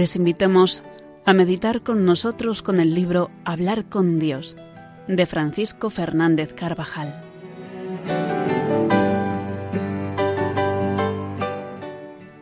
Les invitamos a meditar con nosotros con el libro Hablar con Dios de Francisco Fernández Carvajal.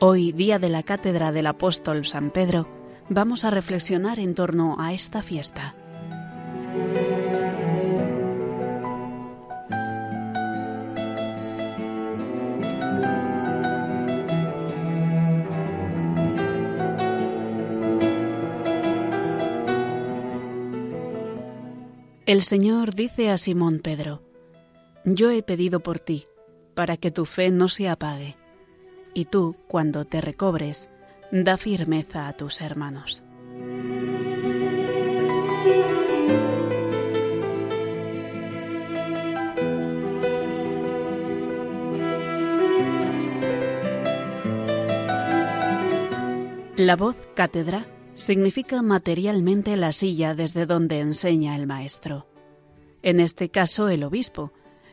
Hoy, día de la Cátedra del Apóstol San Pedro, vamos a reflexionar en torno a esta fiesta. El Señor dice a Simón Pedro, Yo he pedido por ti, para que tu fe no se apague, y tú, cuando te recobres, da firmeza a tus hermanos. La voz cátedra significa materialmente la silla desde donde enseña el maestro. En este caso el obispo,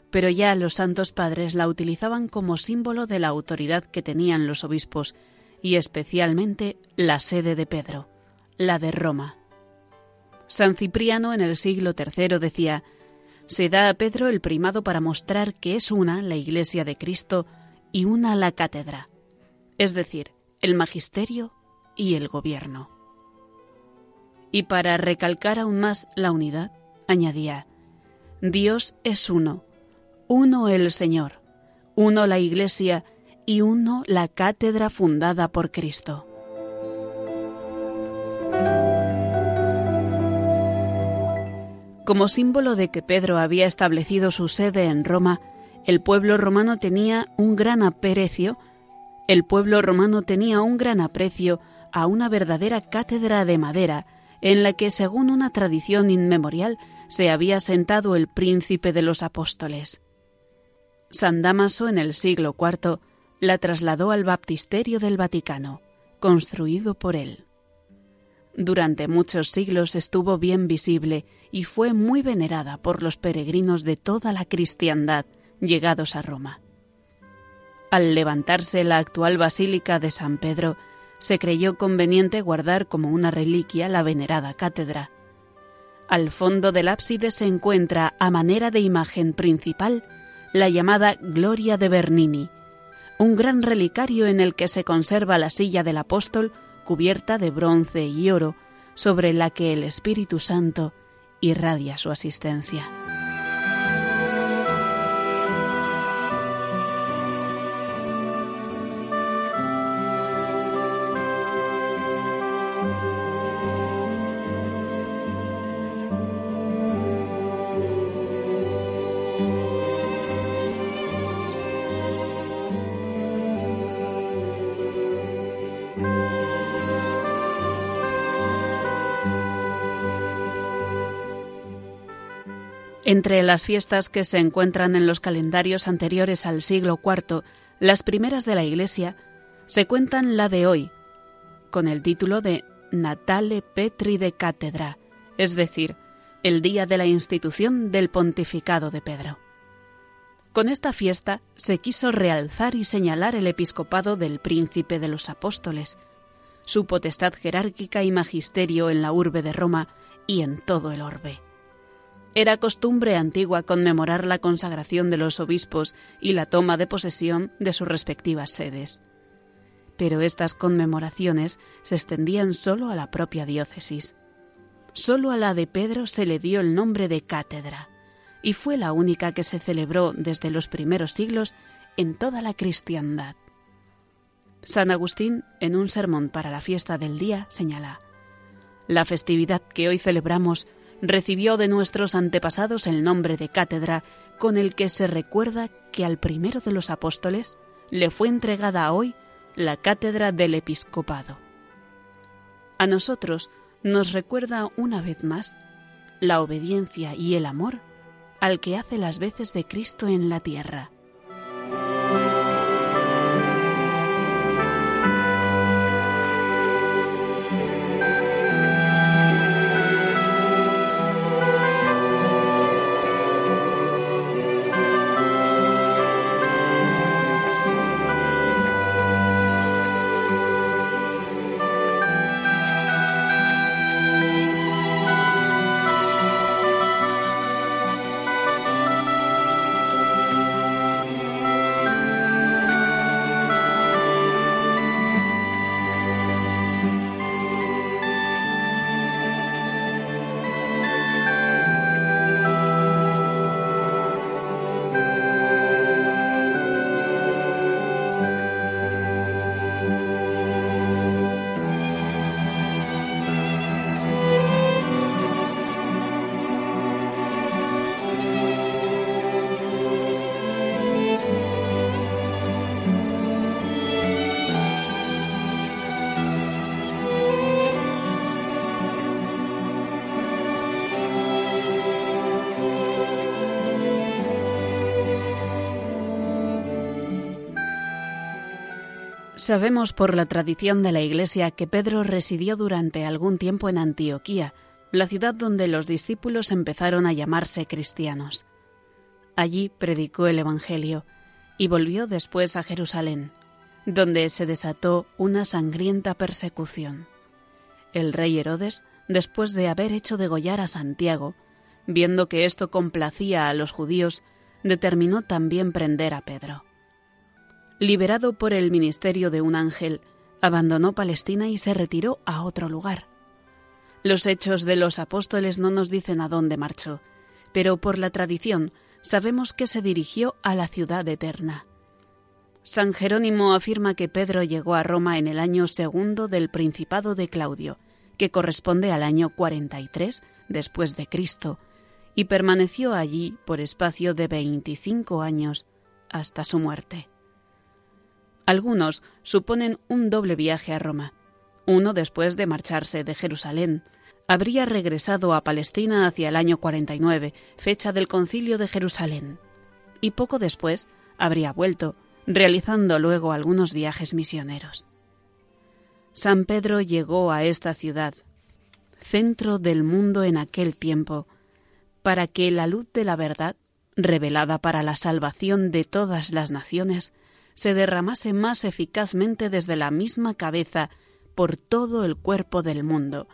pero ya los santos padres la utilizaban como símbolo de la autoridad que tenían los obispos y especialmente la sede de Pedro, la de Roma. San Cipriano en el siglo III decía, se da a Pedro el primado para mostrar que es una la Iglesia de Cristo y una la cátedra, es decir, el magisterio y el gobierno. Y para recalcar aún más la unidad, añadía, Dios es uno, uno el Señor, uno la Iglesia y uno la cátedra fundada por Cristo. Como símbolo de que Pedro había establecido su sede en Roma, el pueblo romano tenía un gran aprecio, el pueblo romano tenía un gran aprecio a una verdadera cátedra de madera en la que, según una tradición inmemorial, se había sentado el príncipe de los apóstoles. San Damaso en el siglo IV la trasladó al baptisterio del Vaticano, construido por él. Durante muchos siglos estuvo bien visible y fue muy venerada por los peregrinos de toda la cristiandad llegados a Roma. Al levantarse la actual Basílica de San Pedro, se creyó conveniente guardar como una reliquia la venerada cátedra. Al fondo del ábside se encuentra, a manera de imagen principal, la llamada Gloria de Bernini, un gran relicario en el que se conserva la silla del apóstol cubierta de bronce y oro, sobre la que el Espíritu Santo irradia su asistencia. Entre las fiestas que se encuentran en los calendarios anteriores al siglo IV, las primeras de la Iglesia, se cuentan la de hoy, con el título de Natale Petri de Cátedra, es decir, el día de la institución del pontificado de Pedro. Con esta fiesta se quiso realzar y señalar el episcopado del príncipe de los apóstoles, su potestad jerárquica y magisterio en la urbe de Roma y en todo el orbe. Era costumbre antigua conmemorar la consagración de los obispos y la toma de posesión de sus respectivas sedes. Pero estas conmemoraciones se extendían solo a la propia diócesis. Solo a la de Pedro se le dio el nombre de cátedra, y fue la única que se celebró desde los primeros siglos en toda la cristiandad. San Agustín, en un sermón para la fiesta del día, señala, La festividad que hoy celebramos recibió de nuestros antepasados el nombre de cátedra con el que se recuerda que al primero de los apóstoles le fue entregada hoy la cátedra del episcopado. A nosotros nos recuerda una vez más la obediencia y el amor al que hace las veces de Cristo en la tierra. Sabemos por la tradición de la Iglesia que Pedro residió durante algún tiempo en Antioquía, la ciudad donde los discípulos empezaron a llamarse cristianos. Allí predicó el Evangelio y volvió después a Jerusalén, donde se desató una sangrienta persecución. El rey Herodes, después de haber hecho degollar a Santiago, viendo que esto complacía a los judíos, determinó también prender a Pedro. Liberado por el ministerio de un ángel, abandonó Palestina y se retiró a otro lugar. Los hechos de los apóstoles no nos dicen a dónde marchó, pero por la tradición sabemos que se dirigió a la ciudad eterna. San Jerónimo afirma que Pedro llegó a Roma en el año segundo del Principado de Claudio, que corresponde al año 43 después de Cristo, y permaneció allí por espacio de 25 años hasta su muerte. Algunos suponen un doble viaje a Roma, uno después de marcharse de Jerusalén. Habría regresado a Palestina hacia el año 49, fecha del concilio de Jerusalén, y poco después habría vuelto, realizando luego algunos viajes misioneros. San Pedro llegó a esta ciudad, centro del mundo en aquel tiempo, para que la luz de la verdad, revelada para la salvación de todas las naciones, se derramase más eficazmente desde la misma cabeza por todo el cuerpo del mundo.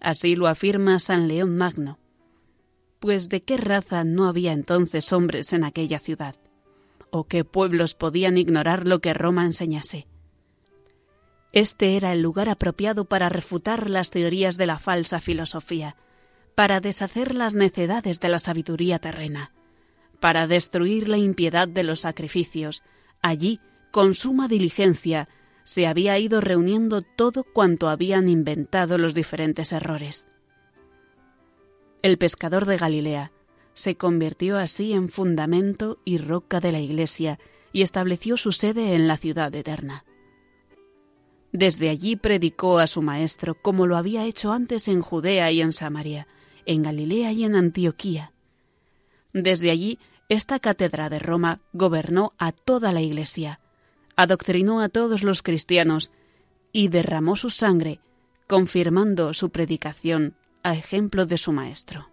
Así lo afirma San León Magno. Pues de qué raza no había entonces hombres en aquella ciudad, o qué pueblos podían ignorar lo que Roma enseñase. Este era el lugar apropiado para refutar las teorías de la falsa filosofía, para deshacer las necedades de la sabiduría terrena, para destruir la impiedad de los sacrificios. Allí, con suma diligencia, se había ido reuniendo todo cuanto habían inventado los diferentes errores. El pescador de Galilea se convirtió así en fundamento y roca de la Iglesia y estableció su sede en la ciudad eterna. Desde allí predicó a su Maestro como lo había hecho antes en Judea y en Samaria, en Galilea y en Antioquía. Desde allí, esta cátedra de Roma gobernó a toda la Iglesia, adoctrinó a todos los cristianos y derramó su sangre, confirmando su predicación a ejemplo de su Maestro.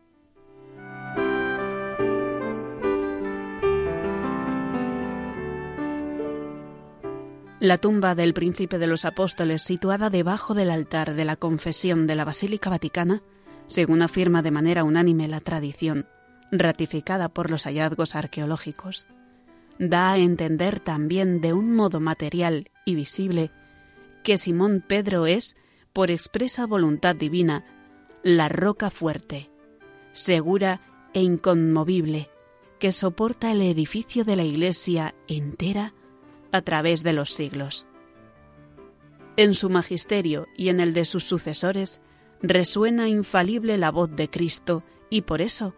La tumba del príncipe de los apóstoles, situada debajo del altar de la confesión de la Basílica Vaticana, según afirma de manera unánime la tradición, ratificada por los hallazgos arqueológicos, da a entender también de un modo material y visible que Simón Pedro es, por expresa voluntad divina, la roca fuerte, segura e inconmovible, que soporta el edificio de la Iglesia entera a través de los siglos. En su magisterio y en el de sus sucesores resuena infalible la voz de Cristo y por eso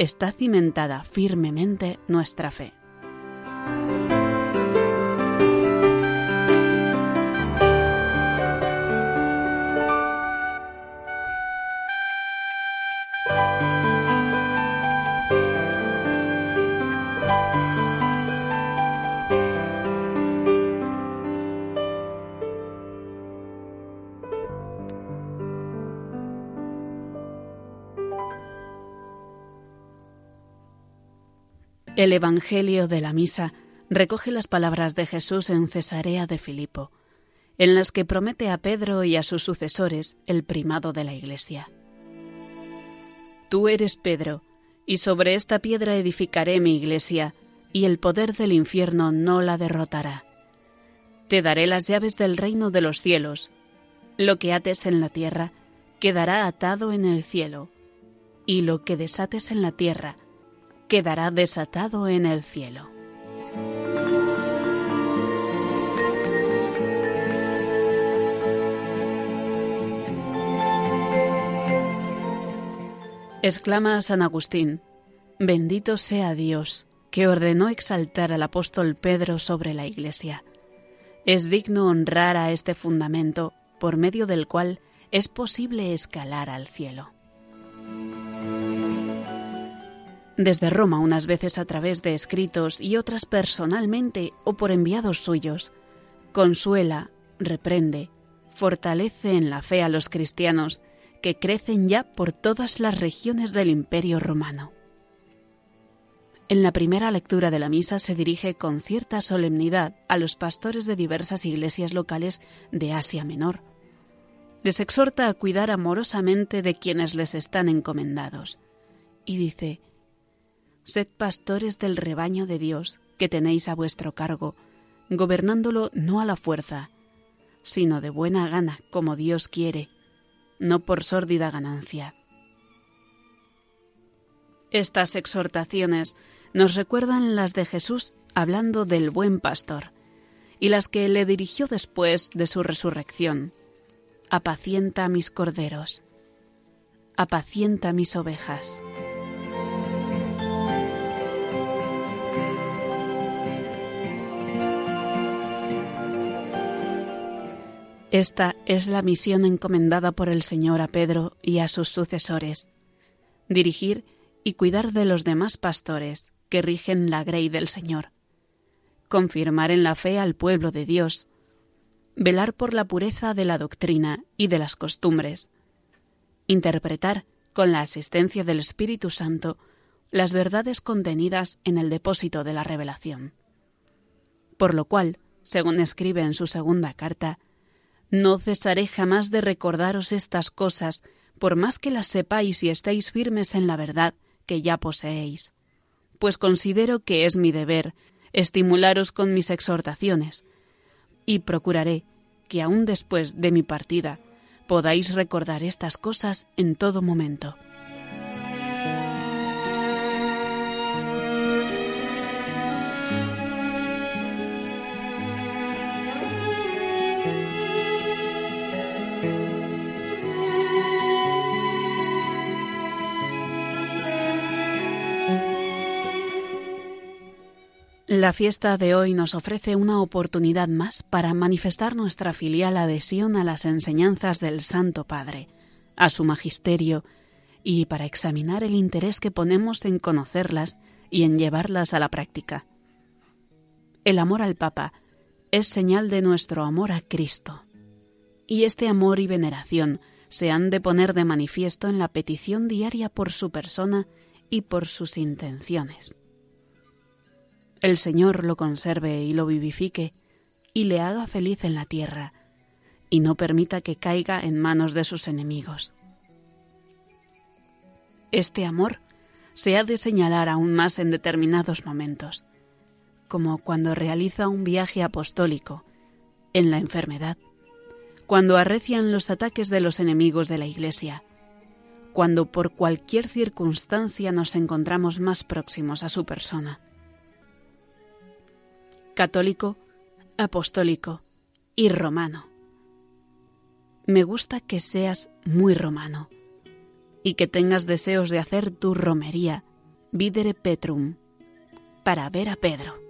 está cimentada firmemente nuestra fe. El Evangelio de la Misa recoge las palabras de Jesús en Cesarea de Filipo, en las que promete a Pedro y a sus sucesores el primado de la Iglesia. Tú eres Pedro, y sobre esta piedra edificaré mi iglesia, y el poder del infierno no la derrotará. Te daré las llaves del reino de los cielos. Lo que ates en la tierra quedará atado en el cielo, y lo que desates en la tierra quedará desatado en el cielo. Exclama San Agustín, bendito sea Dios, que ordenó exaltar al apóstol Pedro sobre la Iglesia. Es digno honrar a este fundamento por medio del cual es posible escalar al cielo. Desde Roma unas veces a través de escritos y otras personalmente o por enviados suyos, consuela, reprende, fortalece en la fe a los cristianos que crecen ya por todas las regiones del Imperio romano. En la primera lectura de la misa se dirige con cierta solemnidad a los pastores de diversas iglesias locales de Asia Menor. Les exhorta a cuidar amorosamente de quienes les están encomendados. Y dice, Sed pastores del rebaño de Dios que tenéis a vuestro cargo, gobernándolo no a la fuerza, sino de buena gana, como Dios quiere, no por sórdida ganancia. Estas exhortaciones nos recuerdan las de Jesús hablando del buen pastor y las que le dirigió después de su resurrección. Apacienta mis corderos, apacienta mis ovejas. Esta es la misión encomendada por el Señor a Pedro y a sus sucesores, dirigir y cuidar de los demás pastores que rigen la grey del Señor, confirmar en la fe al pueblo de Dios, velar por la pureza de la doctrina y de las costumbres, interpretar, con la asistencia del Espíritu Santo, las verdades contenidas en el depósito de la revelación. Por lo cual, según escribe en su segunda carta, no cesaré jamás de recordaros estas cosas, por más que las sepáis y estéis firmes en la verdad que ya poseéis, pues considero que es mi deber estimularos con mis exhortaciones, y procuraré que aun después de mi partida podáis recordar estas cosas en todo momento. La fiesta de hoy nos ofrece una oportunidad más para manifestar nuestra filial adhesión a las enseñanzas del Santo Padre, a su magisterio, y para examinar el interés que ponemos en conocerlas y en llevarlas a la práctica. El amor al Papa es señal de nuestro amor a Cristo, y este amor y veneración se han de poner de manifiesto en la petición diaria por su persona y por sus intenciones el Señor lo conserve y lo vivifique y le haga feliz en la tierra, y no permita que caiga en manos de sus enemigos. Este amor se ha de señalar aún más en determinados momentos, como cuando realiza un viaje apostólico, en la enfermedad, cuando arrecian los ataques de los enemigos de la Iglesia, cuando por cualquier circunstancia nos encontramos más próximos a su persona católico, apostólico y romano. Me gusta que seas muy romano y que tengas deseos de hacer tu romería, videre petrum, para ver a Pedro.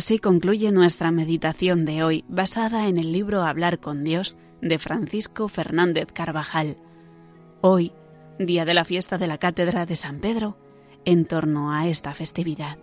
Así concluye nuestra meditación de hoy, basada en el libro Hablar con Dios de Francisco Fernández Carvajal. Hoy, día de la fiesta de la Cátedra de San Pedro, en torno a esta festividad.